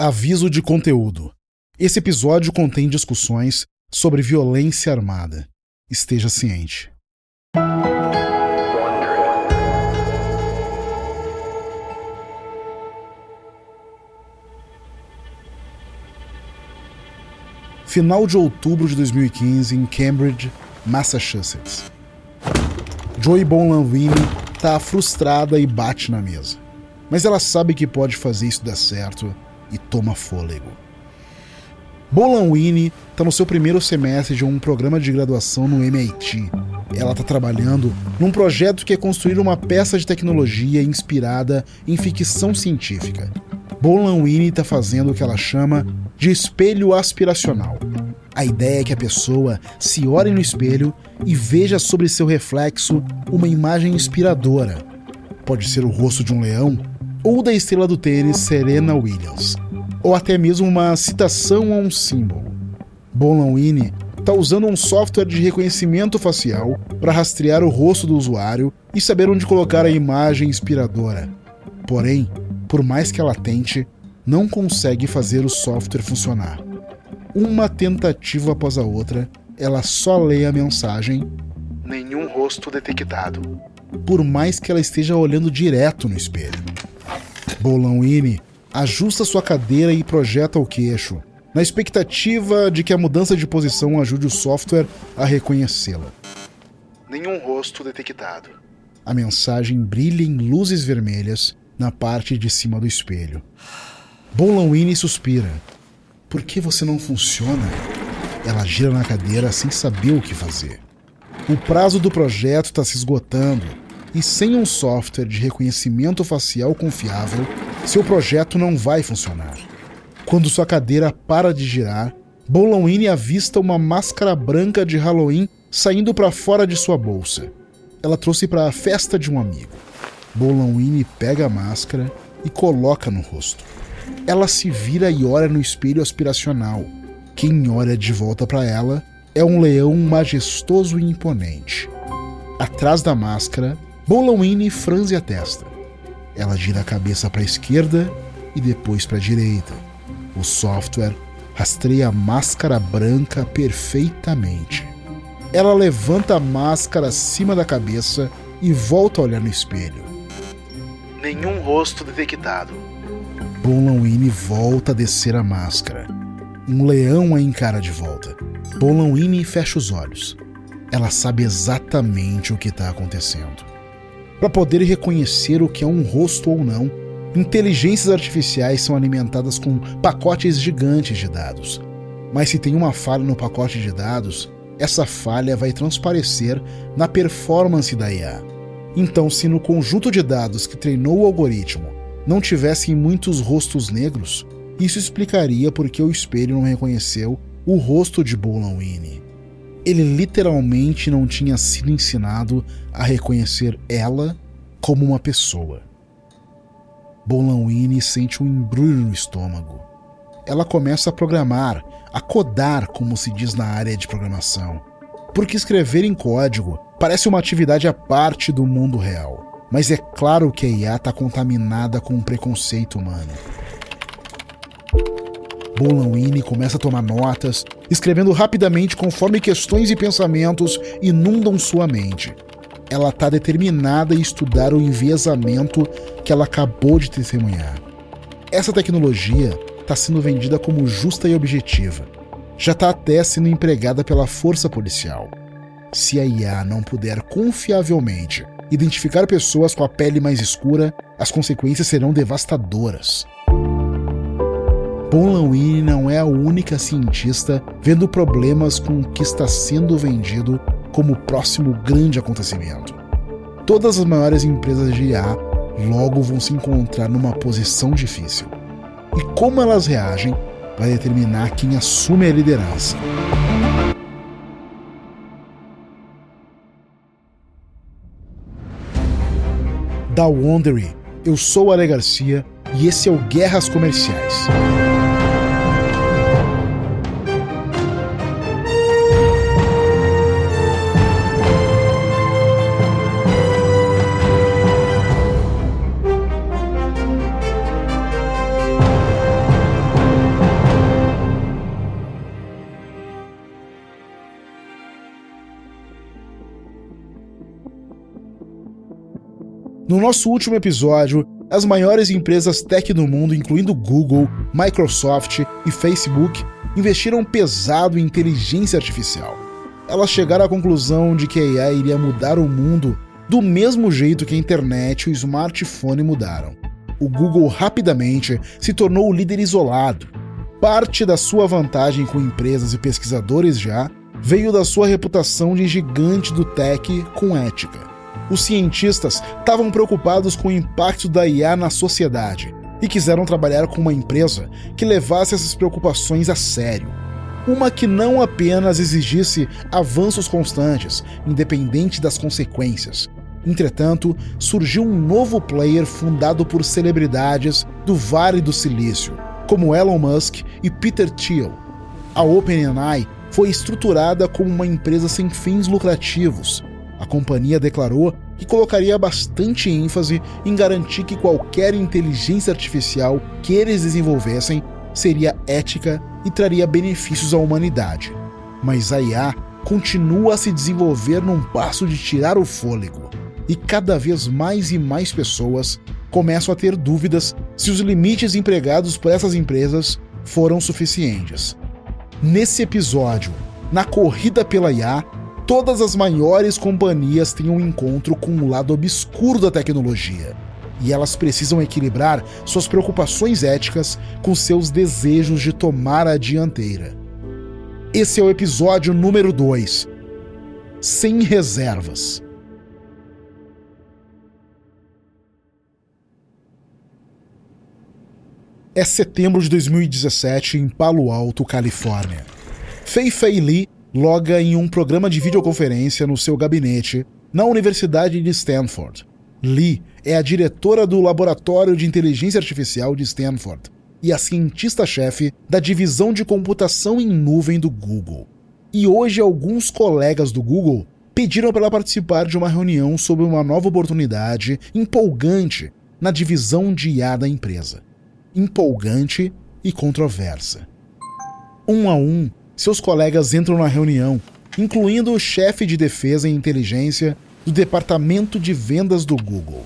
Aviso de conteúdo. Esse episódio contém discussões sobre violência armada. Esteja ciente. Final de outubro de 2015 em Cambridge, Massachusetts. Joy Bonlanvini está frustrada e bate na mesa. Mas ela sabe que pode fazer isso dar certo e toma fôlego. Bolan Winnie está no seu primeiro semestre de um programa de graduação no MIT. Ela está trabalhando num projeto que é construir uma peça de tecnologia inspirada em ficção científica. Bolan Winnie está fazendo o que ela chama de espelho aspiracional. A ideia é que a pessoa se olhe no espelho e veja sobre seu reflexo uma imagem inspiradora. Pode ser o rosto de um leão ou da estrela do tênis Serena Williams, ou até mesmo uma citação a um símbolo. Bolanwini está usando um software de reconhecimento facial para rastrear o rosto do usuário e saber onde colocar a imagem inspiradora. Porém, por mais que ela tente, não consegue fazer o software funcionar. Uma tentativa após a outra, ela só lê a mensagem: Nenhum rosto detectado. Por mais que ela esteja olhando direto no espelho. Bolão-Ine ajusta sua cadeira e projeta o queixo, na expectativa de que a mudança de posição ajude o software a reconhecê-la. Nenhum rosto detectado. A mensagem brilha em luzes vermelhas na parte de cima do espelho. Bolão-Ine suspira. Por que você não funciona? Ela gira na cadeira sem saber o que fazer. O prazo do projeto está se esgotando e sem um software de reconhecimento facial confiável, seu projeto não vai funcionar. Quando sua cadeira para de girar, Bolonwini avista uma máscara branca de Halloween saindo para fora de sua bolsa. Ela trouxe para a festa de um amigo. Bolonwini pega a máscara e coloca no rosto. Ela se vira e olha no espelho aspiracional. Quem olha de volta para ela é um leão majestoso e imponente. Atrás da máscara Bolawini franze a testa. Ela gira a cabeça para a esquerda e depois para a direita. O software rastreia a máscara branca perfeitamente. Ela levanta a máscara acima da cabeça e volta a olhar no espelho. Nenhum rosto detectado. Bolawini volta a descer a máscara. Um leão a encara de volta. Bolawini fecha os olhos. Ela sabe exatamente o que está acontecendo para poder reconhecer o que é um rosto ou não, inteligências artificiais são alimentadas com pacotes gigantes de dados. Mas se tem uma falha no pacote de dados, essa falha vai transparecer na performance da IA. Então, se no conjunto de dados que treinou o algoritmo não tivessem muitos rostos negros, isso explicaria por que o espelho não reconheceu o rosto de Bolan-Winnie ele literalmente não tinha sido ensinado a reconhecer ela como uma pessoa. Bolanwini sente um embrulho no estômago. Ela começa a programar, a codar, como se diz na área de programação. Porque escrever em código parece uma atividade à parte do mundo real. Mas é claro que a IA está contaminada com um preconceito humano. Bolanwini começa a tomar notas, escrevendo rapidamente conforme questões e pensamentos inundam sua mente. Ela está determinada a estudar o enviesamento que ela acabou de testemunhar. Essa tecnologia está sendo vendida como justa e objetiva. Já está até sendo empregada pela força policial. Se a IA não puder confiavelmente identificar pessoas com a pele mais escura, as consequências serão devastadoras. Bonlawini não é a única cientista vendo problemas com o que está sendo vendido como o próximo grande acontecimento. Todas as maiores empresas de IA logo vão se encontrar numa posição difícil. E como elas reagem vai determinar quem assume a liderança. Da Wondery, eu sou Ale Garcia e esse é o Guerras Comerciais. No nosso último episódio, as maiores empresas tech do mundo, incluindo Google, Microsoft e Facebook, investiram pesado em inteligência artificial. Elas chegaram à conclusão de que a AI iria mudar o mundo do mesmo jeito que a internet e o smartphone mudaram. O Google rapidamente se tornou o líder isolado. Parte da sua vantagem com empresas e pesquisadores já veio da sua reputação de gigante do tech com ética. Os cientistas estavam preocupados com o impacto da IA na sociedade e quiseram trabalhar com uma empresa que levasse essas preocupações a sério. Uma que não apenas exigisse avanços constantes, independente das consequências. Entretanto, surgiu um novo player fundado por celebridades do Vale do Silício, como Elon Musk e Peter Thiel. A OpenAI foi estruturada como uma empresa sem fins lucrativos. A companhia declarou que colocaria bastante ênfase em garantir que qualquer inteligência artificial que eles desenvolvessem seria ética e traria benefícios à humanidade. Mas a IA continua a se desenvolver num passo de tirar o fôlego, e cada vez mais e mais pessoas começam a ter dúvidas se os limites empregados por essas empresas foram suficientes. Nesse episódio, na corrida pela IA, todas as maiores companhias têm um encontro com o lado obscuro da tecnologia. E elas precisam equilibrar suas preocupações éticas com seus desejos de tomar a dianteira. Esse é o episódio número 2. Sem reservas. É setembro de 2017 em Palo Alto, Califórnia. Fei Fei Li loga em um programa de videoconferência no seu gabinete na Universidade de Stanford. Lee é a diretora do Laboratório de Inteligência Artificial de Stanford e a cientista-chefe da divisão de computação em nuvem do Google. E hoje alguns colegas do Google pediram para ela participar de uma reunião sobre uma nova oportunidade empolgante na divisão de IA da empresa. Empolgante e controversa. Um a um, seus colegas entram na reunião, incluindo o chefe de defesa e inteligência do departamento de vendas do Google.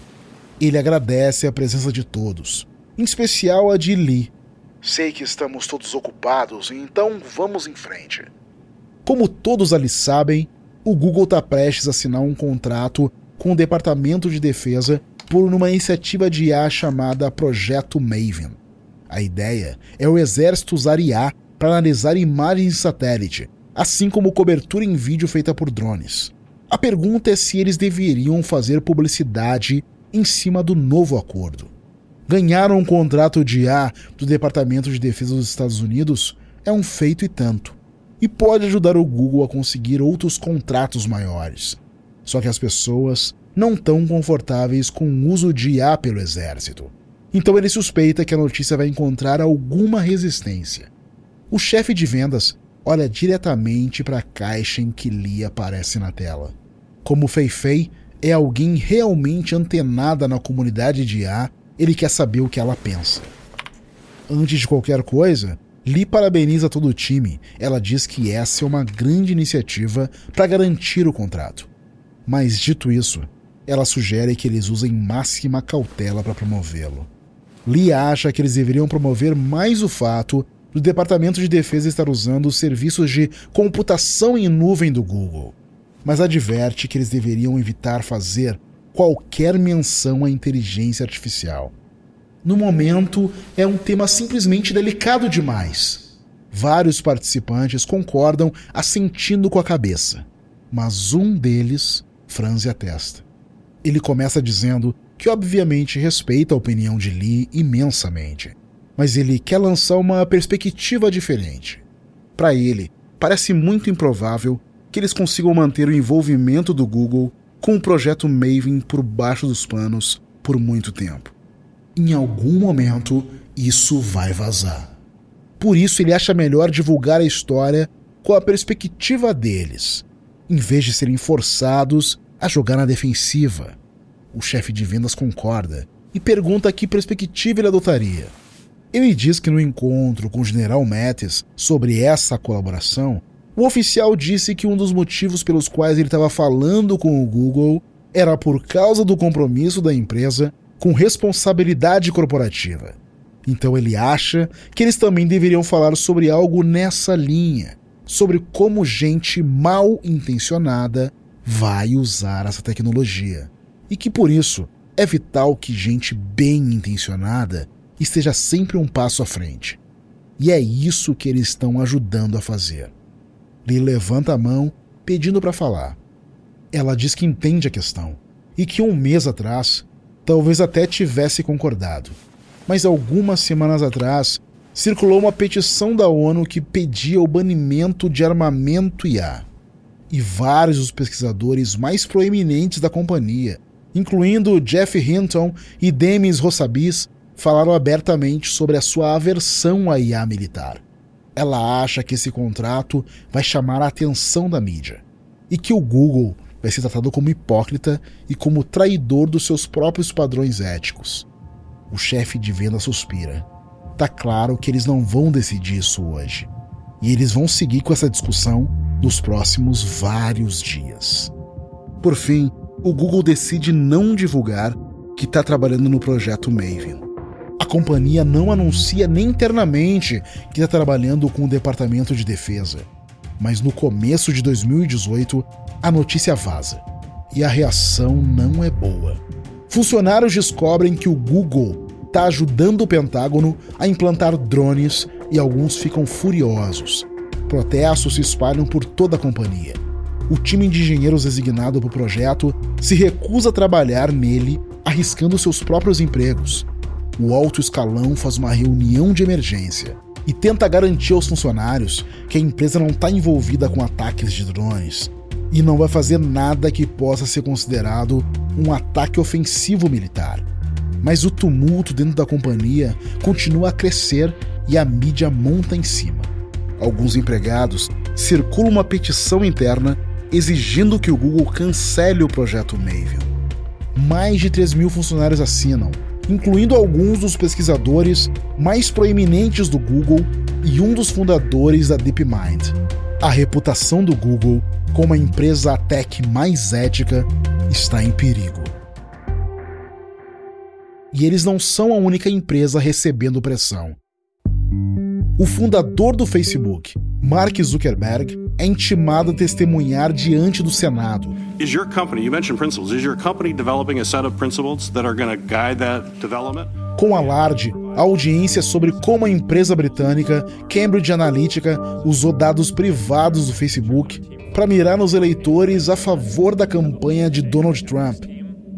Ele agradece a presença de todos, em especial a de Lee. Sei que estamos todos ocupados, então vamos em frente. Como todos ali sabem, o Google está prestes a assinar um contrato com o Departamento de Defesa por uma iniciativa de IA chamada Projeto Maven. A ideia é o exército usar IA para analisar imagens de satélite, assim como cobertura em vídeo feita por drones. A pergunta é se eles deveriam fazer publicidade em cima do novo acordo. Ganhar um contrato de A do Departamento de Defesa dos Estados Unidos é um feito e tanto, e pode ajudar o Google a conseguir outros contratos maiores. Só que as pessoas não estão confortáveis com o uso de IA pelo exército. Então ele suspeita que a notícia vai encontrar alguma resistência o chefe de vendas olha diretamente para a caixa em que Lee aparece na tela. Como Fei Fei é alguém realmente antenada na comunidade de IA, ele quer saber o que ela pensa. Antes de qualquer coisa, Lee parabeniza todo o time. Ela diz que essa é uma grande iniciativa para garantir o contrato. Mas, dito isso, ela sugere que eles usem máxima cautela para promovê-lo. Lee acha que eles deveriam promover mais o fato do Departamento de Defesa estar usando os serviços de computação em nuvem do Google, mas adverte que eles deveriam evitar fazer qualquer menção à inteligência artificial. No momento, é um tema simplesmente delicado demais. Vários participantes concordam assentindo com a cabeça, mas um deles franze a testa. Ele começa dizendo que obviamente respeita a opinião de Lee imensamente, mas ele quer lançar uma perspectiva diferente. Para ele, parece muito improvável que eles consigam manter o envolvimento do Google com o projeto Maven por baixo dos panos por muito tempo. Em algum momento, isso vai vazar. Por isso, ele acha melhor divulgar a história com a perspectiva deles, em vez de serem forçados a jogar na defensiva. O chefe de vendas concorda e pergunta que perspectiva ele adotaria. Ele diz que no encontro com o general Mattis sobre essa colaboração, o oficial disse que um dos motivos pelos quais ele estava falando com o Google era por causa do compromisso da empresa com responsabilidade corporativa. Então ele acha que eles também deveriam falar sobre algo nessa linha, sobre como gente mal intencionada vai usar essa tecnologia. E que por isso é vital que gente bem intencionada esteja sempre um passo à frente. E é isso que eles estão ajudando a fazer. Ele levanta a mão, pedindo para falar. Ela diz que entende a questão e que um mês atrás talvez até tivesse concordado. Mas algumas semanas atrás circulou uma petição da ONU que pedia o banimento de armamento IA. E vários dos pesquisadores mais proeminentes da companhia, incluindo Jeff Hinton e Demis Rossabis, falaram abertamente sobre a sua aversão à IA militar. Ela acha que esse contrato vai chamar a atenção da mídia e que o Google vai ser tratado como hipócrita e como traidor dos seus próprios padrões éticos. O chefe de venda suspira. Tá claro que eles não vão decidir isso hoje. E eles vão seguir com essa discussão nos próximos vários dias. Por fim, o Google decide não divulgar que está trabalhando no projeto Maven. A companhia não anuncia nem internamente que está trabalhando com o Departamento de Defesa. Mas no começo de 2018, a notícia vaza. E a reação não é boa. Funcionários descobrem que o Google está ajudando o Pentágono a implantar drones e alguns ficam furiosos. Protestos se espalham por toda a companhia. O time de engenheiros designado para o projeto se recusa a trabalhar nele, arriscando seus próprios empregos. O alto escalão faz uma reunião de emergência e tenta garantir aos funcionários que a empresa não está envolvida com ataques de drones e não vai fazer nada que possa ser considerado um ataque ofensivo militar. Mas o tumulto dentro da companhia continua a crescer e a mídia monta em cima. Alguns empregados circulam uma petição interna exigindo que o Google cancele o projeto Maven. Mais de 3 mil funcionários assinam, incluindo alguns dos pesquisadores mais proeminentes do Google e um dos fundadores da DeepMind. A reputação do Google como a empresa tech mais ética está em perigo. E eles não são a única empresa recebendo pressão. O fundador do Facebook, Mark Zuckerberg, é intimado a testemunhar diante do Senado. Is your company, you mentioned principles, is your company developing a set of principles that are going to guide that development? Com alarde, a audiência sobre como a empresa britânica Cambridge Analytica usou dados privados do Facebook para mirar nos eleitores a favor da campanha de Donald Trump.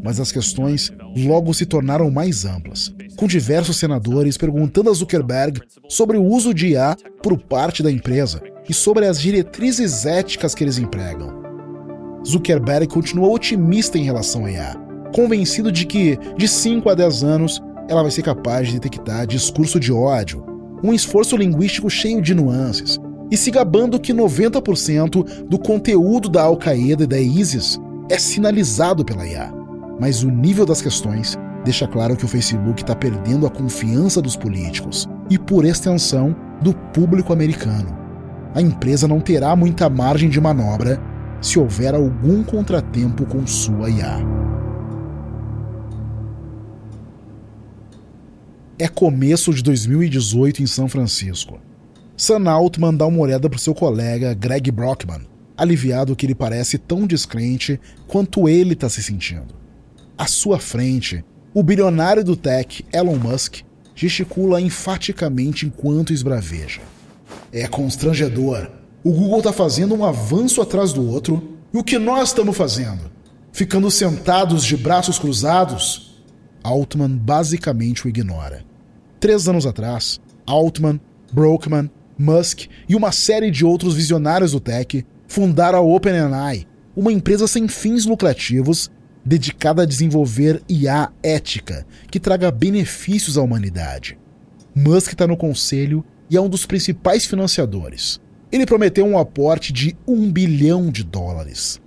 Mas as questões logo se tornaram mais amplas, com diversos senadores perguntando a Zuckerberg sobre o uso de IA por parte da empresa e sobre as diretrizes éticas que eles empregam. Zuckerberg continua otimista em relação à IA, convencido de que, de 5 a 10 anos, ela vai ser capaz de detectar discurso de ódio, um esforço linguístico cheio de nuances, e se gabando que 90% do conteúdo da Al-Qaeda e da ISIS é sinalizado pela IA. Mas o nível das questões deixa claro que o Facebook está perdendo a confiança dos políticos e, por extensão, do público americano. A empresa não terá muita margem de manobra se houver algum contratempo com sua IA. É começo de 2018 em São Francisco. Sam Altman dá uma olhada para seu colega Greg Brockman, aliviado que ele parece tão descrente quanto ele está se sentindo. À sua frente, o bilionário do tech, Elon Musk, gesticula enfaticamente enquanto esbraveja. É constrangedor. O Google está fazendo um avanço atrás do outro e o que nós estamos fazendo? Ficando sentados de braços cruzados? Altman basicamente o ignora. Três anos atrás, Altman, Brockman Musk e uma série de outros visionários do tech fundaram a OpenAI, uma empresa sem fins lucrativos dedicada a desenvolver IA ética que traga benefícios à humanidade. Musk está no conselho e é um dos principais financiadores. Ele prometeu um aporte de um bilhão de dólares.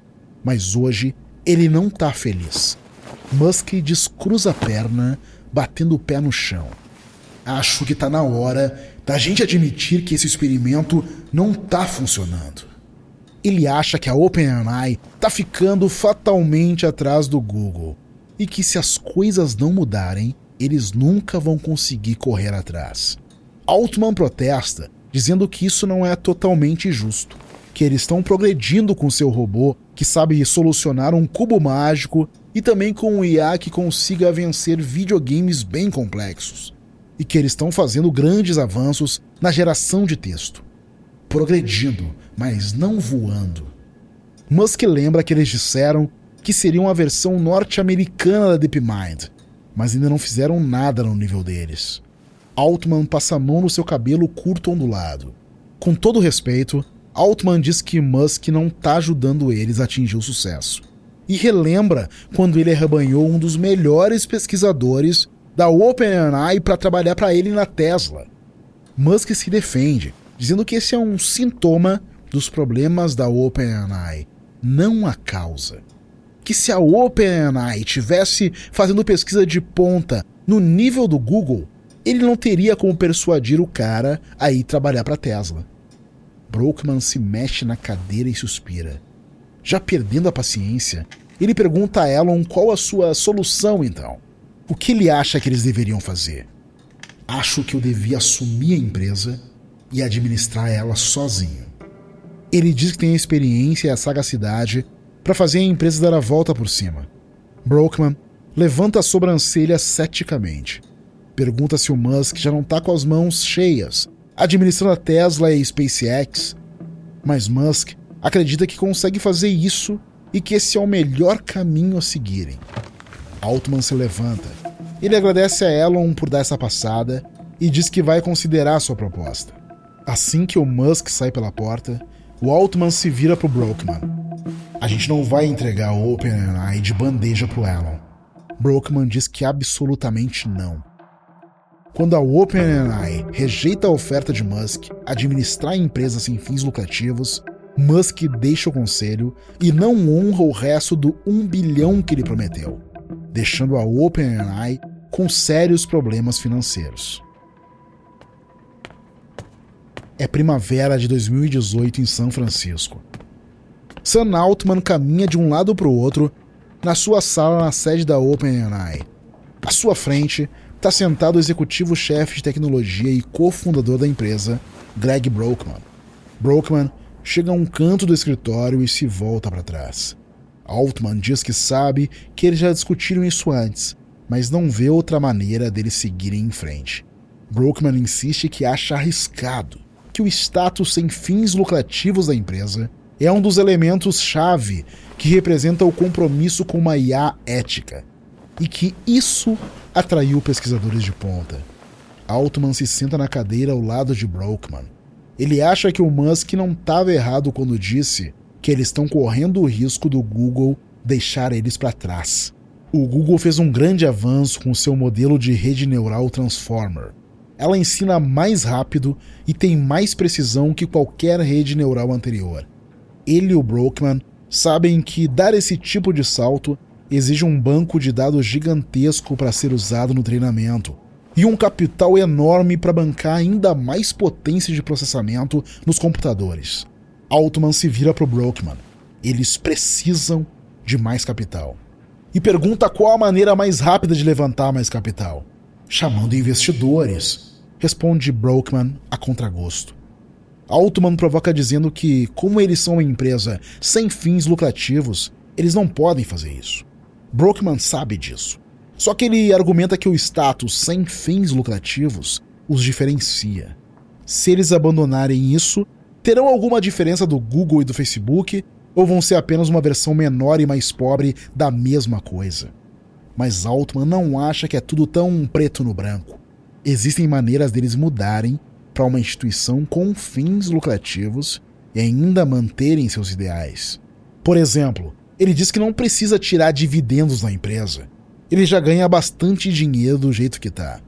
Mas hoje ele não está feliz. Musk descruza a perna, batendo o pé no chão. Acho que está na hora da gente admitir que esse experimento não está funcionando. Ele acha que a OpenAI está ficando fatalmente atrás do Google e que se as coisas não mudarem, eles nunca vão conseguir correr atrás. Altman protesta, dizendo que isso não é totalmente justo, que eles estão progredindo com seu robô que sabe solucionar um cubo mágico e também com um IA que consiga vencer videogames bem complexos, e que eles estão fazendo grandes avanços na geração de texto. Progredindo, mas não voando. Musk lembra que eles disseram que seria uma versão norte-americana da DeepMind, mas ainda não fizeram nada no nível deles. Altman passa a mão no seu cabelo curto ondulado. Com todo respeito, Altman diz que Musk não está ajudando eles a atingir o sucesso. E relembra quando ele arrebanhou um dos melhores pesquisadores da OpenAI para trabalhar para ele na Tesla. Musk se defende, dizendo que esse é um sintoma dos problemas da OpenAI, não a causa que se a OpenAI tivesse fazendo pesquisa de ponta no nível do Google, ele não teria como persuadir o cara a ir trabalhar para Tesla. Brockman se mexe na cadeira e suspira. Já perdendo a paciência, ele pergunta a Elon qual a sua solução então. O que ele acha que eles deveriam fazer? Acho que eu devia assumir a empresa e administrar ela sozinho. Ele diz que tem a experiência e a sagacidade para fazer a empresa dar a volta por cima. Brockman levanta a sobrancelha ceticamente. Pergunta se o Musk já não está com as mãos cheias, administrando a Tesla e a SpaceX. Mas Musk acredita que consegue fazer isso e que esse é o melhor caminho a seguirem. Altman se levanta. Ele agradece a Elon por dar essa passada e diz que vai considerar sua proposta. Assim que o Musk sai pela porta, o Altman se vira para o Brockman. A gente não vai entregar o OpenAI de bandeja pro Elon. Brockman diz que absolutamente não. Quando a OpenAI rejeita a oferta de Musk administrar a empresa sem fins lucrativos, Musk deixa o conselho e não honra o resto do 1 bilhão que ele prometeu, deixando a OpenAI com sérios problemas financeiros. É primavera de 2018 em São Francisco. Sam Altman caminha de um lado para o outro na sua sala na sede da OpenAI. À sua frente está sentado o executivo-chefe de tecnologia e cofundador da empresa, Greg Brockman. Brockman chega a um canto do escritório e se volta para trás. Altman diz que sabe que eles já discutiram isso antes, mas não vê outra maneira deles seguirem em frente. Brockman insiste que acha arriscado que o status sem fins lucrativos da empresa é um dos elementos-chave que representa o compromisso com uma IA ética, e que isso atraiu pesquisadores de ponta. Altman se senta na cadeira ao lado de Brockman. Ele acha que o Musk não estava errado quando disse que eles estão correndo o risco do Google deixar eles para trás. O Google fez um grande avanço com seu modelo de rede neural Transformer. Ela ensina mais rápido e tem mais precisão que qualquer rede neural anterior ele e o Brockman sabem que dar esse tipo de salto exige um banco de dados gigantesco para ser usado no treinamento e um capital enorme para bancar ainda mais potência de processamento nos computadores. Altman se vira para o Brockman. Eles precisam de mais capital. E pergunta qual a maneira mais rápida de levantar mais capital. Chamando investidores, responde Brockman a contragosto. Altman provoca dizendo que, como eles são uma empresa sem fins lucrativos, eles não podem fazer isso. Brockman sabe disso. Só que ele argumenta que o status sem fins lucrativos os diferencia. Se eles abandonarem isso, terão alguma diferença do Google e do Facebook ou vão ser apenas uma versão menor e mais pobre da mesma coisa? Mas Altman não acha que é tudo tão preto no branco. Existem maneiras deles mudarem para uma instituição com fins lucrativos e ainda manterem seus ideais. Por exemplo, ele diz que não precisa tirar dividendos da empresa. Ele já ganha bastante dinheiro do jeito que está.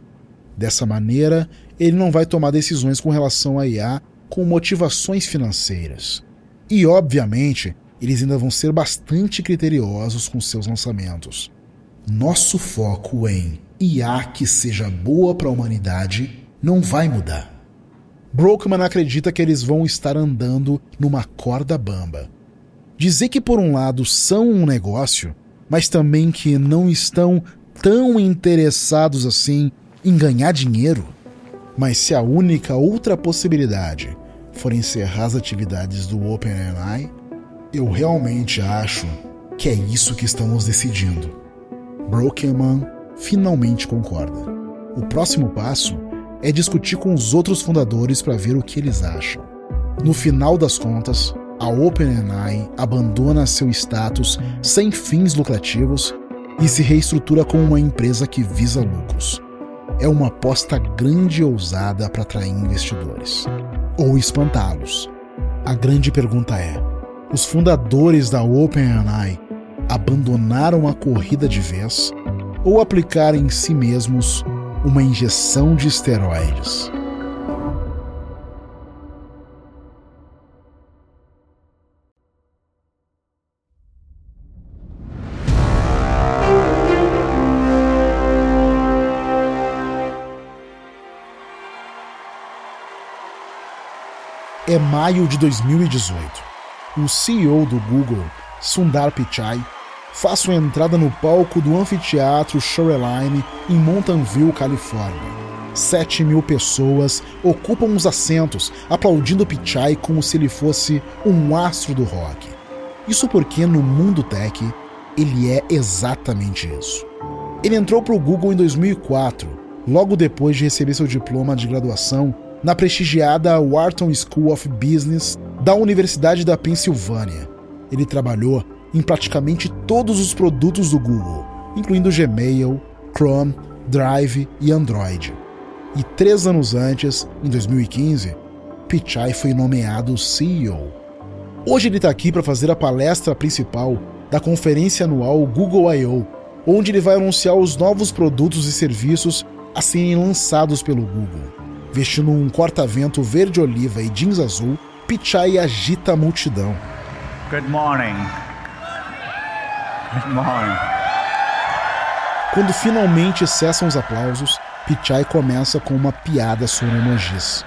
Dessa maneira, ele não vai tomar decisões com relação a IA com motivações financeiras. E, obviamente, eles ainda vão ser bastante criteriosos com seus lançamentos. Nosso foco em IA que seja boa para a humanidade não vai mudar. Brockman acredita que eles vão estar andando numa corda bamba. Dizer que, por um lado, são um negócio, mas também que não estão tão interessados assim em ganhar dinheiro. Mas se a única outra possibilidade for encerrar as atividades do OpenAI, eu realmente acho que é isso que estamos decidindo. Brokenman finalmente concorda. O próximo passo é discutir com os outros fundadores para ver o que eles acham. No final das contas, a OpenAI abandona seu status sem fins lucrativos e se reestrutura como uma empresa que visa lucros. É uma aposta grande e ousada para atrair investidores ou espantá-los. A grande pergunta é: os fundadores da OpenAI abandonaram a corrida de vez ou aplicaram em si mesmos uma injeção de esteroides? é maio de 2018. O CEO do Google, Sundar Pichai, sua entrada no palco do anfiteatro Shoreline em Mountain View, Califórnia. 7 mil pessoas ocupam os assentos, aplaudindo Pichai como se ele fosse um astro do rock. Isso porque no mundo tech ele é exatamente isso. Ele entrou para o Google em 2004, logo depois de receber seu diploma de graduação na prestigiada Wharton School of Business da Universidade da Pensilvânia. Ele trabalhou em praticamente todos os produtos do Google, incluindo Gmail, Chrome, Drive e Android. E três anos antes, em 2015, Pichai foi nomeado CEO. Hoje ele está aqui para fazer a palestra principal da conferência anual Google I.O., onde ele vai anunciar os novos produtos e serviços a serem lançados pelo Google. Vestindo um corta-vento verde-oliva e jeans azul, Pichai agita a multidão. Good morning. Quando finalmente cessam os aplausos, Pichai começa com uma piada sobre emojis.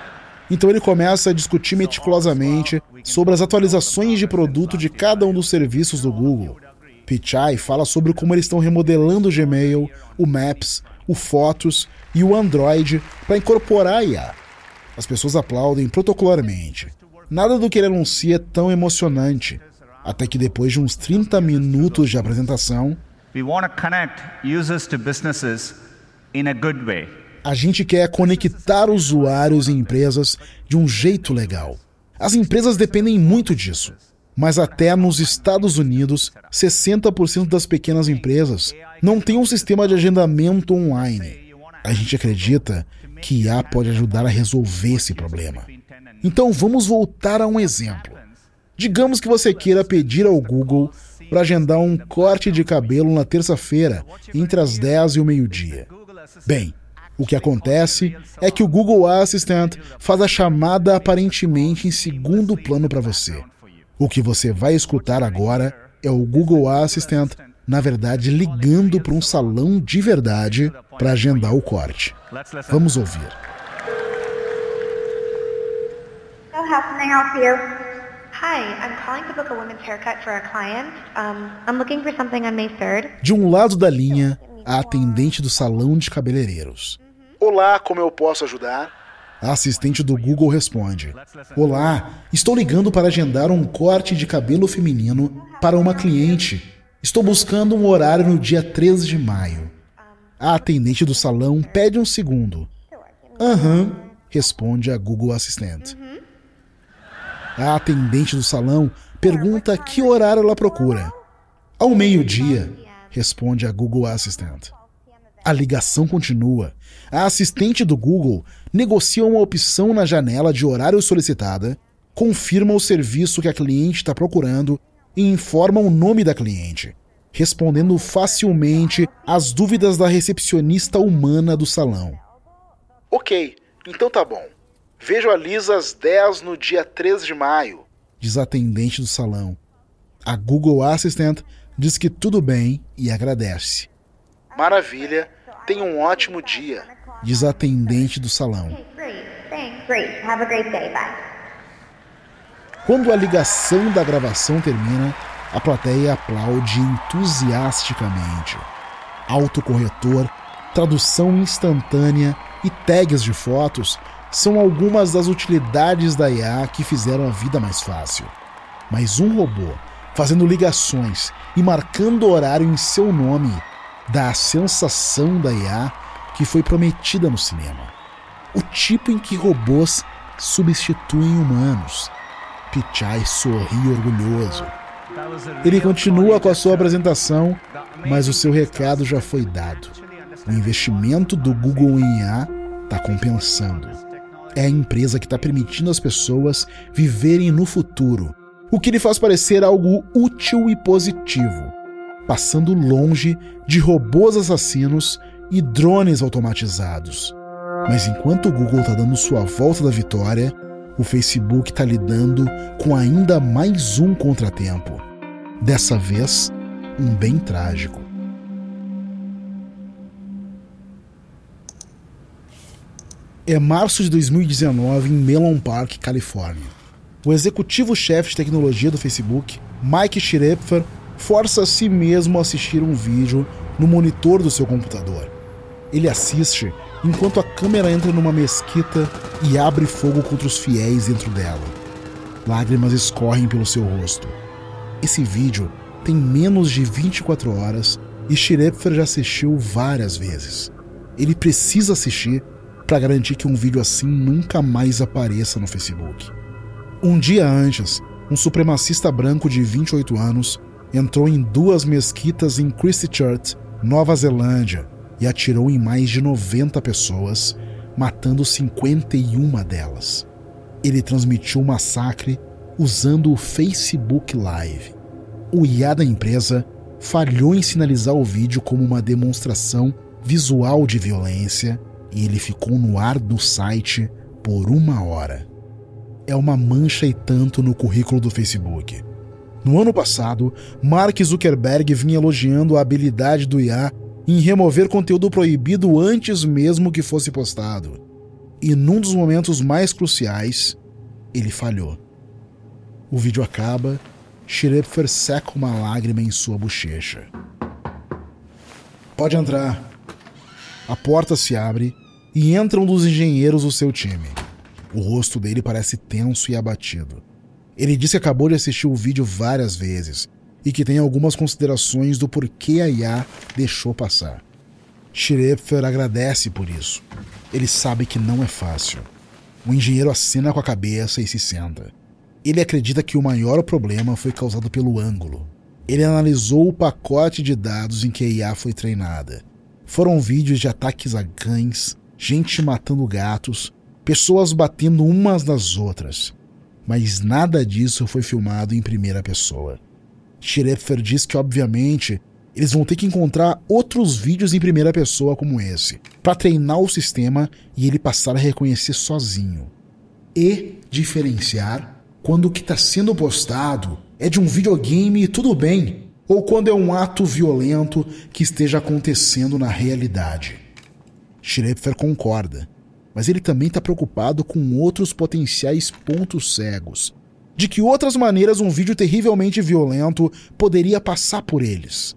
Então ele começa a discutir meticulosamente sobre as atualizações de produto de cada um dos serviços do Google. Pichai fala sobre como eles estão remodelando o Gmail, o Maps, o Fotos e o Android para incorporar a IA. As pessoas aplaudem protocolarmente. Nada do que ele anuncia é tão emocionante, até que depois de uns 30 minutos de apresentação, a gente quer conectar usuários e empresas de um jeito legal. As empresas dependem muito disso. Mas até nos Estados Unidos, 60% das pequenas empresas não têm um sistema de agendamento online. A gente acredita que IA pode ajudar a resolver esse problema. Então vamos voltar a um exemplo. Digamos que você queira pedir ao Google para agendar um corte de cabelo na terça-feira, entre as 10 e o meio-dia. Bem, o que acontece é que o Google Assistant faz a chamada aparentemente em segundo plano para você. O que você vai escutar agora é o Google Assistant, na verdade, ligando para um salão de verdade para agendar o corte. Vamos ouvir. De um lado da linha, a atendente do salão de cabeleireiros. Olá, como eu posso ajudar? A assistente do Google responde: Olá, estou ligando para agendar um corte de cabelo feminino para uma cliente. Estou buscando um horário no dia 13 de maio. A atendente do salão pede um segundo. Aham, uhum, responde a Google Assistant. A atendente do salão pergunta que horário ela procura. Ao meio-dia, responde a Google Assistant. A ligação continua. A assistente do Google negocia uma opção na janela de horário solicitada, confirma o serviço que a cliente está procurando e informa o nome da cliente, respondendo facilmente às dúvidas da recepcionista humana do salão. Ok, então tá bom. Vejo a Lisa às 10 no dia 3 de maio, diz a atendente do salão. A Google Assistant diz que tudo bem e agradece. Maravilha, tenha um ótimo dia, diz a atendente do salão. Great. Have a great day. Bye. Quando a ligação da gravação termina, a plateia aplaude entusiasticamente. Autocorretor, tradução instantânea e tags de fotos são algumas das utilidades da IA que fizeram a vida mais fácil. Mas um robô fazendo ligações e marcando horário em seu nome dá a sensação da IA que foi prometida no cinema. O tipo em que robôs substituem humanos. Pichai sorri orgulhoso. Ele continua com a sua apresentação, mas o seu recado já foi dado. O investimento do Google em IA está compensando. É a empresa que está permitindo as pessoas viverem no futuro, o que lhe faz parecer algo útil e positivo, passando longe de robôs assassinos e drones automatizados. Mas enquanto o Google está dando sua volta da vitória, o Facebook está lidando com ainda mais um contratempo. Dessa vez, um bem trágico. É março de 2019 em Melon Park, Califórnia. O executivo-chefe de tecnologia do Facebook, Mike Schroepfer, força a si mesmo a assistir um vídeo no monitor do seu computador. Ele assiste enquanto a câmera entra numa mesquita e abre fogo contra os fiéis dentro dela. Lágrimas escorrem pelo seu rosto. Esse vídeo tem menos de 24 horas e Schroepfer já assistiu várias vezes. Ele precisa assistir para garantir que um vídeo assim nunca mais apareça no Facebook. Um dia antes, um supremacista branco de 28 anos entrou em duas mesquitas em Christchurch, Nova Zelândia, e atirou em mais de 90 pessoas, matando 51 delas. Ele transmitiu o massacre usando o Facebook Live. O IA da empresa falhou em sinalizar o vídeo como uma demonstração visual de violência e ele ficou no ar do site por uma hora. É uma mancha e tanto no currículo do Facebook. No ano passado, Mark Zuckerberg vinha elogiando a habilidade do IA em remover conteúdo proibido antes mesmo que fosse postado. E num dos momentos mais cruciais, ele falhou. O vídeo acaba, Schrepfer seca uma lágrima em sua bochecha. Pode entrar. A porta se abre e entra um dos engenheiros do seu time. O rosto dele parece tenso e abatido. Ele disse que acabou de assistir o vídeo várias vezes e que tem algumas considerações do porquê a IA deixou passar. Schrepfer agradece por isso. Ele sabe que não é fácil. O engenheiro acena com a cabeça e se senta. Ele acredita que o maior problema foi causado pelo ângulo. Ele analisou o pacote de dados em que a IA foi treinada. Foram vídeos de ataques a cães, gente matando gatos, pessoas batendo umas nas outras. Mas nada disso foi filmado em primeira pessoa. Schroepfer diz que, obviamente, eles vão ter que encontrar outros vídeos em primeira pessoa como esse, para treinar o sistema e ele passar a reconhecer sozinho. E diferenciar quando o que está sendo postado é de um videogame e tudo bem, ou quando é um ato violento que esteja acontecendo na realidade. Schroepfer concorda, mas ele também está preocupado com outros potenciais pontos cegos de que outras maneiras um vídeo terrivelmente violento poderia passar por eles.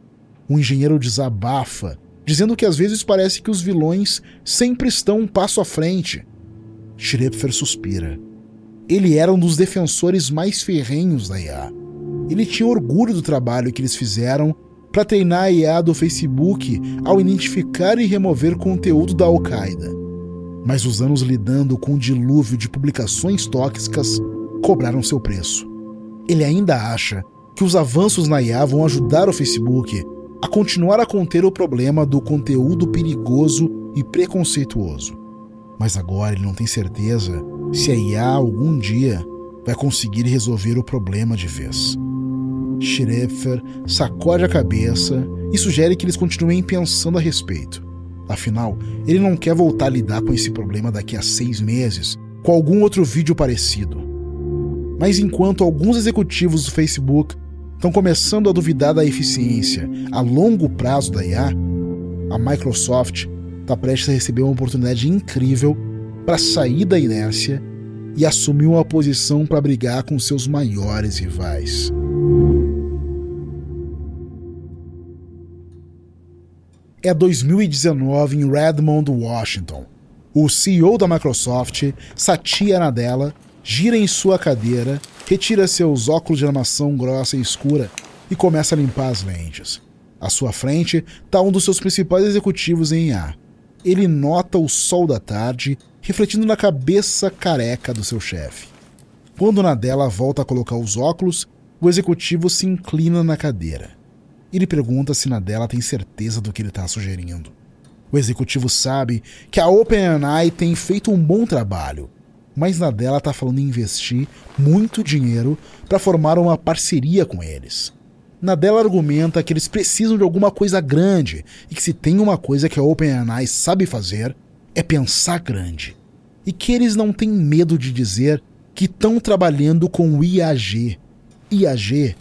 O engenheiro desabafa, dizendo que às vezes parece que os vilões sempre estão um passo à frente. Schrepfer suspira. Ele era um dos defensores mais ferrenhos da IA. Ele tinha orgulho do trabalho que eles fizeram para treinar a IA do Facebook ao identificar e remover conteúdo da Al-Qaeda. Mas os anos lidando com um dilúvio de publicações tóxicas cobraram seu preço. Ele ainda acha que os avanços na IA vão ajudar o Facebook a continuar a conter o problema do conteúdo perigoso e preconceituoso. Mas agora ele não tem certeza se a IA algum dia vai conseguir resolver o problema de vez. Schreffer sacode a cabeça e sugere que eles continuem pensando a respeito. Afinal, ele não quer voltar a lidar com esse problema daqui a seis meses com algum outro vídeo parecido. Mas enquanto alguns executivos do Facebook estão começando a duvidar da eficiência a longo prazo da IA, a Microsoft está prestes a receber uma oportunidade incrível para sair da inércia e assumir uma posição para brigar com seus maiores rivais. É 2019 em Redmond, Washington. O CEO da Microsoft, Satya Nadella, gira em sua cadeira, retira seus óculos de armação grossa e escura e começa a limpar as lentes. À sua frente está um dos seus principais executivos em IA. Ele nota o sol da tarde refletindo na cabeça careca do seu chefe. Quando Nadella volta a colocar os óculos, o executivo se inclina na cadeira. Ele pergunta se Nadella tem certeza do que ele está sugerindo. O executivo sabe que a OpenAI tem feito um bom trabalho, mas Nadella está falando em investir muito dinheiro para formar uma parceria com eles. Nadella argumenta que eles precisam de alguma coisa grande e que se tem uma coisa que a OpenAI sabe fazer é pensar grande. E que eles não têm medo de dizer que estão trabalhando com o IAG. IAG,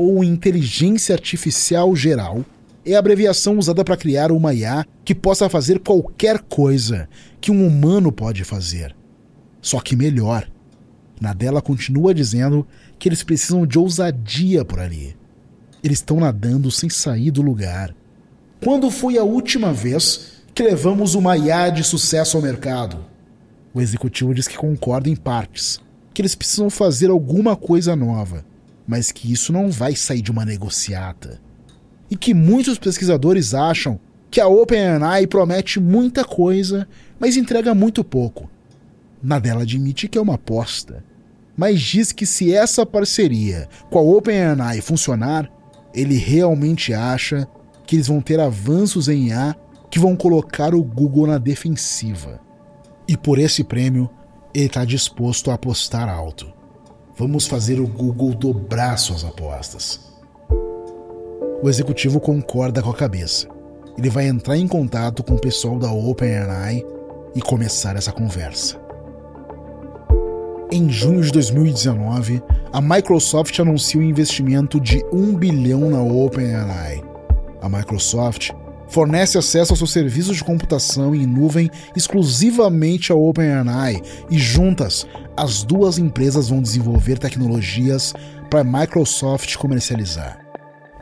ou Inteligência Artificial Geral, é a abreviação usada para criar uma IA que possa fazer qualquer coisa que um humano pode fazer. Só que melhor. Nadella continua dizendo que eles precisam de ousadia por ali. Eles estão nadando sem sair do lugar. Quando foi a última vez que levamos uma IA de sucesso ao mercado? O executivo diz que concorda em partes, que eles precisam fazer alguma coisa nova, mas que isso não vai sair de uma negociata. E que muitos pesquisadores acham que a OpenAI promete muita coisa, mas entrega muito pouco. Nadella admite que é uma aposta, mas diz que se essa parceria com a OpenAI funcionar, ele realmente acha que eles vão ter avanços em IA que vão colocar o Google na defensiva. E por esse prêmio, ele está disposto a apostar alto. Vamos fazer o Google dobrar suas apostas. O executivo concorda com a cabeça. Ele vai entrar em contato com o pessoal da OpenAI e começar essa conversa. Em junho de 2019, a Microsoft anuncia um investimento de 1 bilhão na OpenAI. A Microsoft fornece acesso aos seus serviços de computação em nuvem exclusivamente à OpenAI e juntas, as duas empresas vão desenvolver tecnologias para a Microsoft comercializar.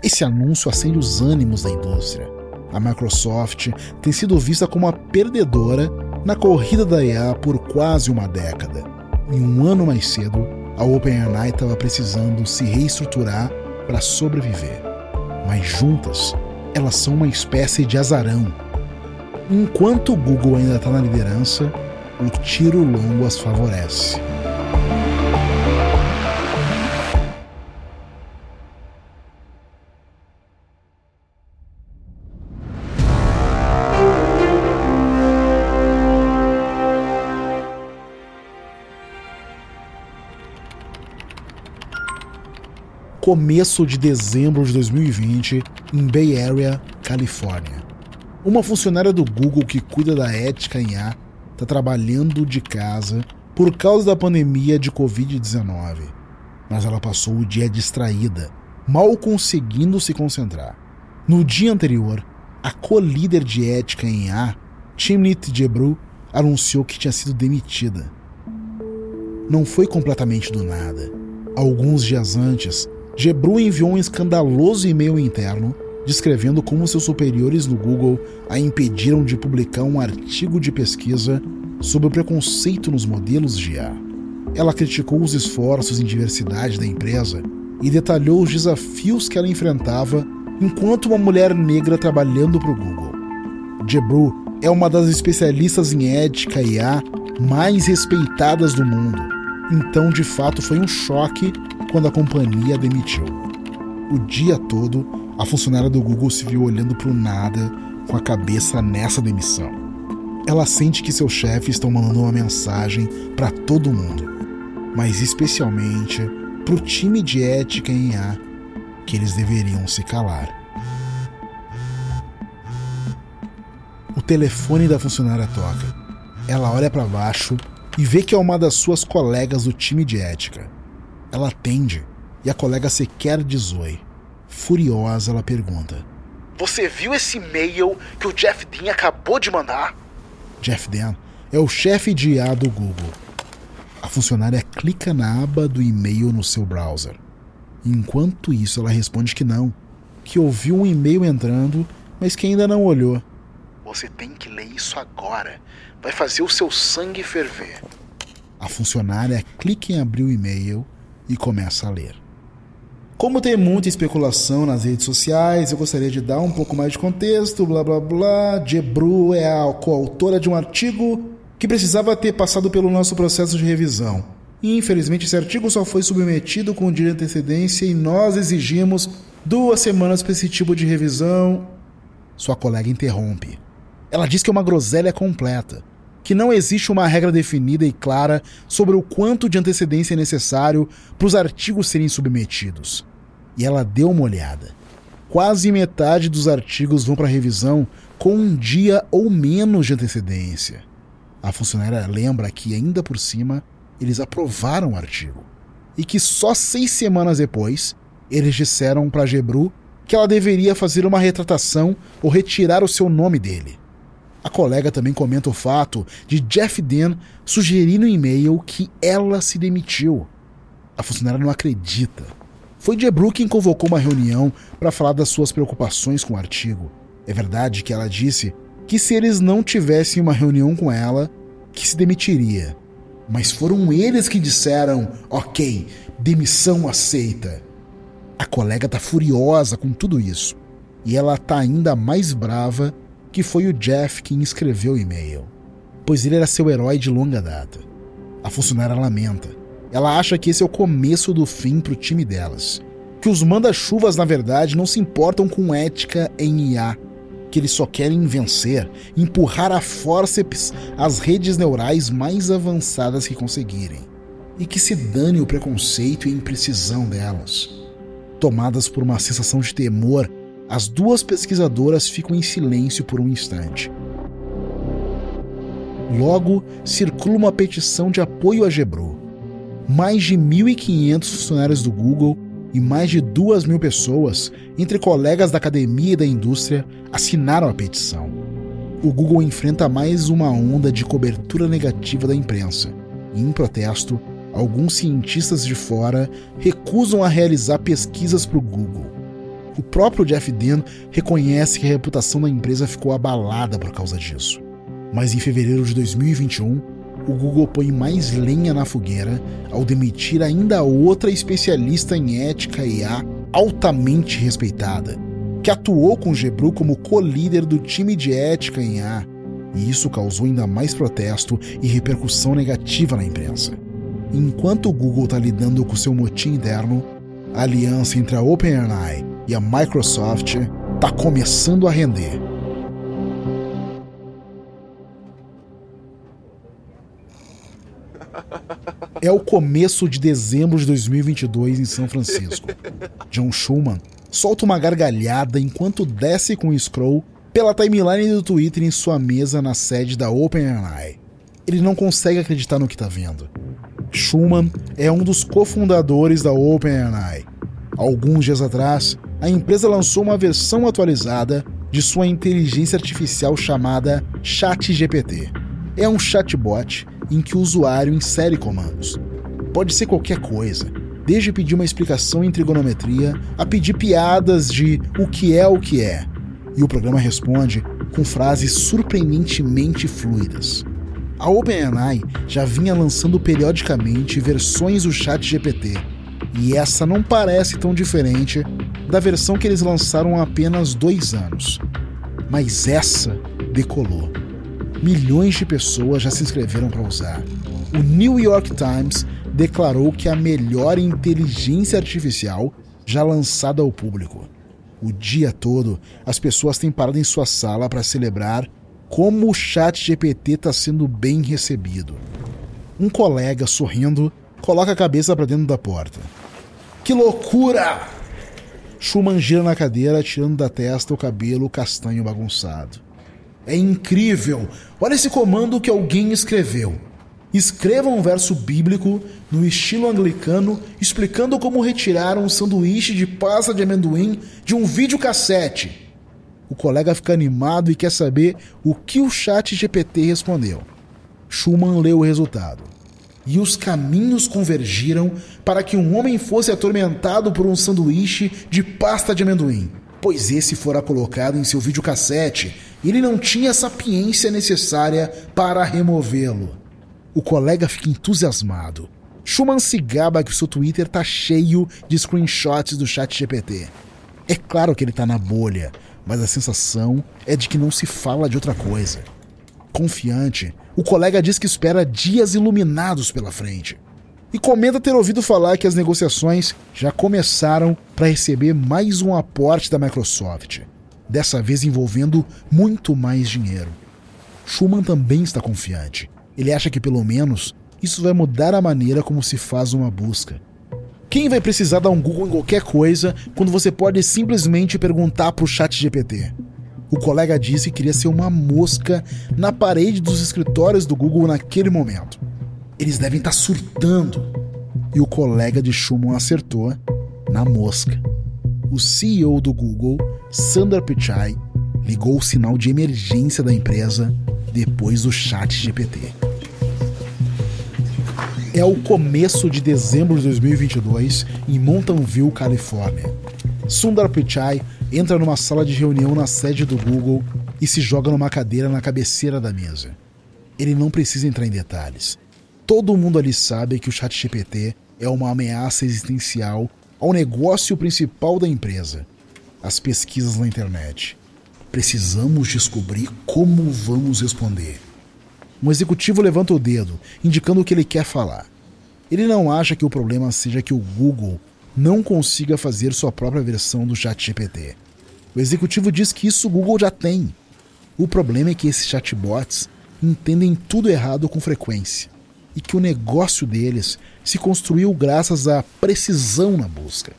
Esse anúncio acende os ânimos da indústria. A Microsoft tem sido vista como a perdedora na corrida da IA por quase uma década em um ano mais cedo, a OpenAI estava precisando se reestruturar para sobreviver. Mas juntas, elas são uma espécie de azarão. Enquanto o Google ainda está na liderança, o tiro longo as favorece. Começo de dezembro de 2020, em Bay Area, Califórnia. Uma funcionária do Google que cuida da ética em A está trabalhando de casa por causa da pandemia de Covid-19. Mas ela passou o dia distraída, mal conseguindo se concentrar. No dia anterior, a co-líder de ética em A, Timnit Jebru, anunciou que tinha sido demitida. Não foi completamente do nada. Alguns dias antes, Gebru enviou um escandaloso e-mail interno descrevendo como seus superiores no Google a impediram de publicar um artigo de pesquisa sobre o preconceito nos modelos de IA. Ela criticou os esforços em diversidade da empresa e detalhou os desafios que ela enfrentava enquanto uma mulher negra trabalhando para o Google. Jebru é uma das especialistas em ética IA mais respeitadas do mundo, então de fato foi um choque quando a companhia a demitiu. O dia todo, a funcionária do Google se viu olhando para o nada com a cabeça nessa demissão. Ela sente que seus chefes estão mandando uma mensagem para todo mundo, mas especialmente para o time de ética em A, que eles deveriam se calar. O telefone da funcionária toca. Ela olha para baixo e vê que é uma das suas colegas do time de ética. Ela atende e a colega sequer diz oi. Furiosa, ela pergunta: Você viu esse e-mail que o Jeff Dean acabou de mandar? Jeff Dean é o chefe de IA do Google. A funcionária clica na aba do e-mail no seu browser. Enquanto isso, ela responde que não, que ouviu um e-mail entrando, mas que ainda não olhou. Você tem que ler isso agora. Vai fazer o seu sangue ferver. A funcionária clica em abrir o e-mail e começa a ler. Como tem muita especulação nas redes sociais, eu gostaria de dar um pouco mais de contexto, blá blá blá. Jebru é a coautora de um artigo que precisava ter passado pelo nosso processo de revisão. Infelizmente, esse artigo só foi submetido com dia de antecedência e nós exigimos duas semanas para esse tipo de revisão. Sua colega interrompe. Ela diz que é uma groselha completa, que não existe uma regra definida e clara sobre o quanto de antecedência é necessário para os artigos serem submetidos. E ela deu uma olhada. Quase metade dos artigos vão para revisão com um dia ou menos de antecedência. A funcionária lembra que, ainda por cima, eles aprovaram o artigo. E que só seis semanas depois, eles disseram para Gebru que ela deveria fazer uma retratação ou retirar o seu nome dele. A colega também comenta o fato de Jeff Dean sugerir no e-mail que ela se demitiu. A funcionária não acredita. Foi Jebru quem convocou uma reunião para falar das suas preocupações com o artigo. É verdade que ela disse que se eles não tivessem uma reunião com ela, que se demitiria. Mas foram eles que disseram: ok, demissão aceita. A colega tá furiosa com tudo isso. E ela tá ainda mais brava que foi o Jeff quem escreveu o e-mail, pois ele era seu herói de longa data. A funcionária lamenta. Ela acha que esse é o começo do fim pro time delas. Que os manda-chuvas, na verdade, não se importam com ética em IA que eles só querem vencer, empurrar a forceps as redes neurais mais avançadas que conseguirem, e que se dane o preconceito e a imprecisão delas. Tomadas por uma sensação de temor, as duas pesquisadoras ficam em silêncio por um instante. Logo, circula uma petição de apoio a Gebru. Mais de 1.500 funcionários do Google e mais de duas mil pessoas, entre colegas da academia e da indústria, assinaram a petição. O Google enfrenta mais uma onda de cobertura negativa da imprensa, e, em protesto, alguns cientistas de fora recusam a realizar pesquisas para o Google. O próprio Jeff Dean reconhece que a reputação da empresa ficou abalada por causa disso. Mas em fevereiro de 2021, o Google põe mais lenha na fogueira ao demitir ainda outra especialista em ética e IA altamente respeitada, que atuou com Gebru como co-líder do time de ética em IA, e isso causou ainda mais protesto e repercussão negativa na imprensa. Enquanto o Google está lidando com seu motim interno, a aliança entre a OpenAI e a Microsoft está começando a render. É o começo de dezembro de 2022 em São Francisco. John Schumann solta uma gargalhada enquanto desce com o scroll pela timeline do Twitter em sua mesa na sede da OpenAI. Ele não consegue acreditar no que está vendo. Schumann é um dos cofundadores da OpenAI. Alguns dias atrás, a empresa lançou uma versão atualizada de sua inteligência artificial chamada ChatGPT. É um chatbot em que o usuário insere comandos. Pode ser qualquer coisa, desde pedir uma explicação em trigonometria a pedir piadas de o que é o que é. E o programa responde com frases surpreendentemente fluidas. A OpenAI já vinha lançando periodicamente versões do Chat GPT, e essa não parece tão diferente da versão que eles lançaram há apenas dois anos. Mas essa decolou milhões de pessoas já se inscreveram para usar. O New York Times declarou que é a melhor inteligência artificial já lançada ao público. O dia todo, as pessoas têm parado em sua sala para celebrar como o chat GPT está sendo bem recebido. Um colega, sorrindo, coloca a cabeça para dentro da porta. Que loucura! Schumann gira na cadeira, tirando da testa o cabelo castanho bagunçado. É incrível. Olha esse comando que alguém escreveu. Escreva um verso bíblico no estilo anglicano explicando como retirar um sanduíche de pasta de amendoim de um videocassete. O colega fica animado e quer saber o que o chat GPT respondeu. Schumann leu o resultado. E os caminhos convergiram para que um homem fosse atormentado por um sanduíche de pasta de amendoim, pois esse fora colocado em seu videocassete e ele não tinha a sapiência necessária para removê-lo. O colega fica entusiasmado. Schumann se gaba que o seu Twitter tá cheio de screenshots do chat GPT. É claro que ele tá na bolha, mas a sensação é de que não se fala de outra coisa. Confiante, o colega diz que espera dias iluminados pela frente. E comenta ter ouvido falar que as negociações já começaram para receber mais um aporte da Microsoft, dessa vez envolvendo muito mais dinheiro. Schumann também está confiante. Ele acha que pelo menos isso vai mudar a maneira como se faz uma busca. Quem vai precisar dar um Google em qualquer coisa quando você pode simplesmente perguntar para o chat GPT? O colega disse que queria ser uma mosca na parede dos escritórios do Google naquele momento. Eles devem estar tá surtando. E o colega de Schumann acertou na mosca. O CEO do Google, Sundar Pichai, ligou o sinal de emergência da empresa depois do chat GPT. É o começo de dezembro de 2022 em Mountain View, Califórnia. Sundar Pichai entra numa sala de reunião na sede do Google e se joga numa cadeira na cabeceira da mesa. Ele não precisa entrar em detalhes. Todo mundo ali sabe que o ChatGPT é uma ameaça existencial ao negócio principal da empresa, as pesquisas na internet. Precisamos descobrir como vamos responder. Um executivo levanta o dedo, indicando o que ele quer falar. Ele não acha que o problema seja que o Google não consiga fazer sua própria versão do ChatGPT. O executivo diz que isso o Google já tem. O problema é que esses chatbots entendem tudo errado com frequência e que o negócio deles se construiu graças à precisão na busca.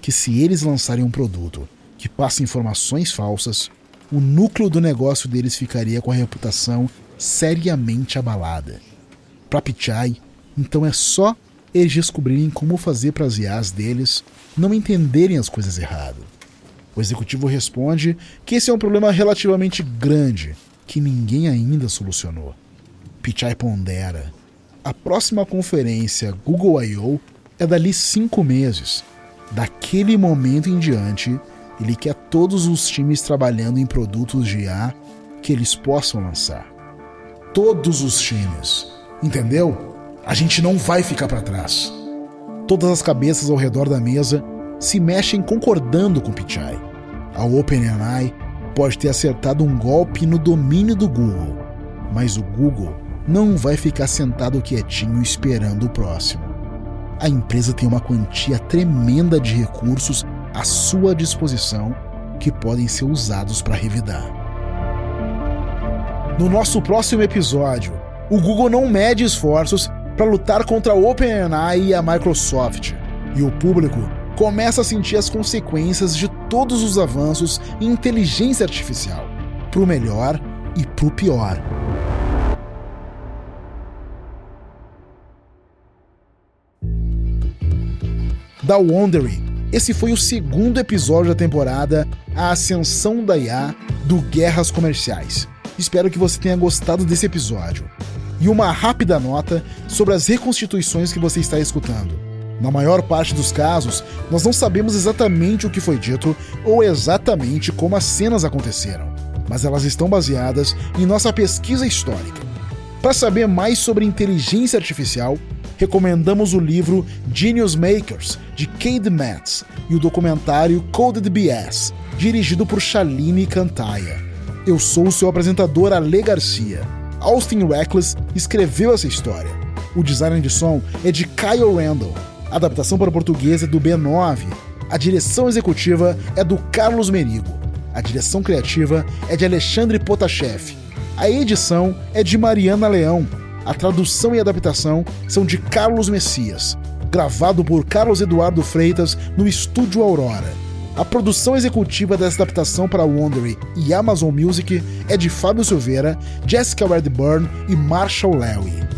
Que se eles lançarem um produto que passa informações falsas, o núcleo do negócio deles ficaria com a reputação seriamente abalada. Para Pichai, então é só eles descobrirem como fazer para as IAs deles não entenderem as coisas erradas. O executivo responde que esse é um problema relativamente grande que ninguém ainda solucionou. Pichai pondera. A próxima conferência Google I.O. é dali cinco meses. Daquele momento em diante, ele quer todos os times trabalhando em produtos de IA que eles possam lançar. Todos os times. Entendeu? A gente não vai ficar para trás. Todas as cabeças ao redor da mesa se mexem concordando com Pichai. A OpenAI pode ter acertado um golpe no domínio do Google, mas o Google não vai ficar sentado quietinho esperando o próximo. A empresa tem uma quantia tremenda de recursos à sua disposição que podem ser usados para revidar. No nosso próximo episódio, o Google não mede esforços para lutar contra a OpenAI e a Microsoft. E o público começa a sentir as consequências de todos os avanços em inteligência artificial, para o melhor e para o pior. Da Wondery, esse foi o segundo episódio da temporada A Ascensão da IA do Guerras Comerciais. Espero que você tenha gostado desse episódio e uma rápida nota sobre as reconstituições que você está escutando. Na maior parte dos casos, nós não sabemos exatamente o que foi dito ou exatamente como as cenas aconteceram, mas elas estão baseadas em nossa pesquisa histórica. Para saber mais sobre inteligência artificial, recomendamos o livro Genius Makers, de Cade Matz, e o documentário Coded BS, dirigido por Shaline Cantaia. Eu sou o seu apresentador Ale Garcia. Austin Reckless escreveu essa história. O design de som é de Kyle Randall. A adaptação para o português é do B9. A direção executiva é do Carlos Merigo. A direção criativa é de Alexandre Potashev. A edição é de Mariana Leão. A tradução e adaptação são de Carlos Messias. Gravado por Carlos Eduardo Freitas no Estúdio Aurora. A produção executiva dessa adaptação para Wondery e Amazon Music é de Fábio Silveira, Jessica Redburn e Marshall Lewy.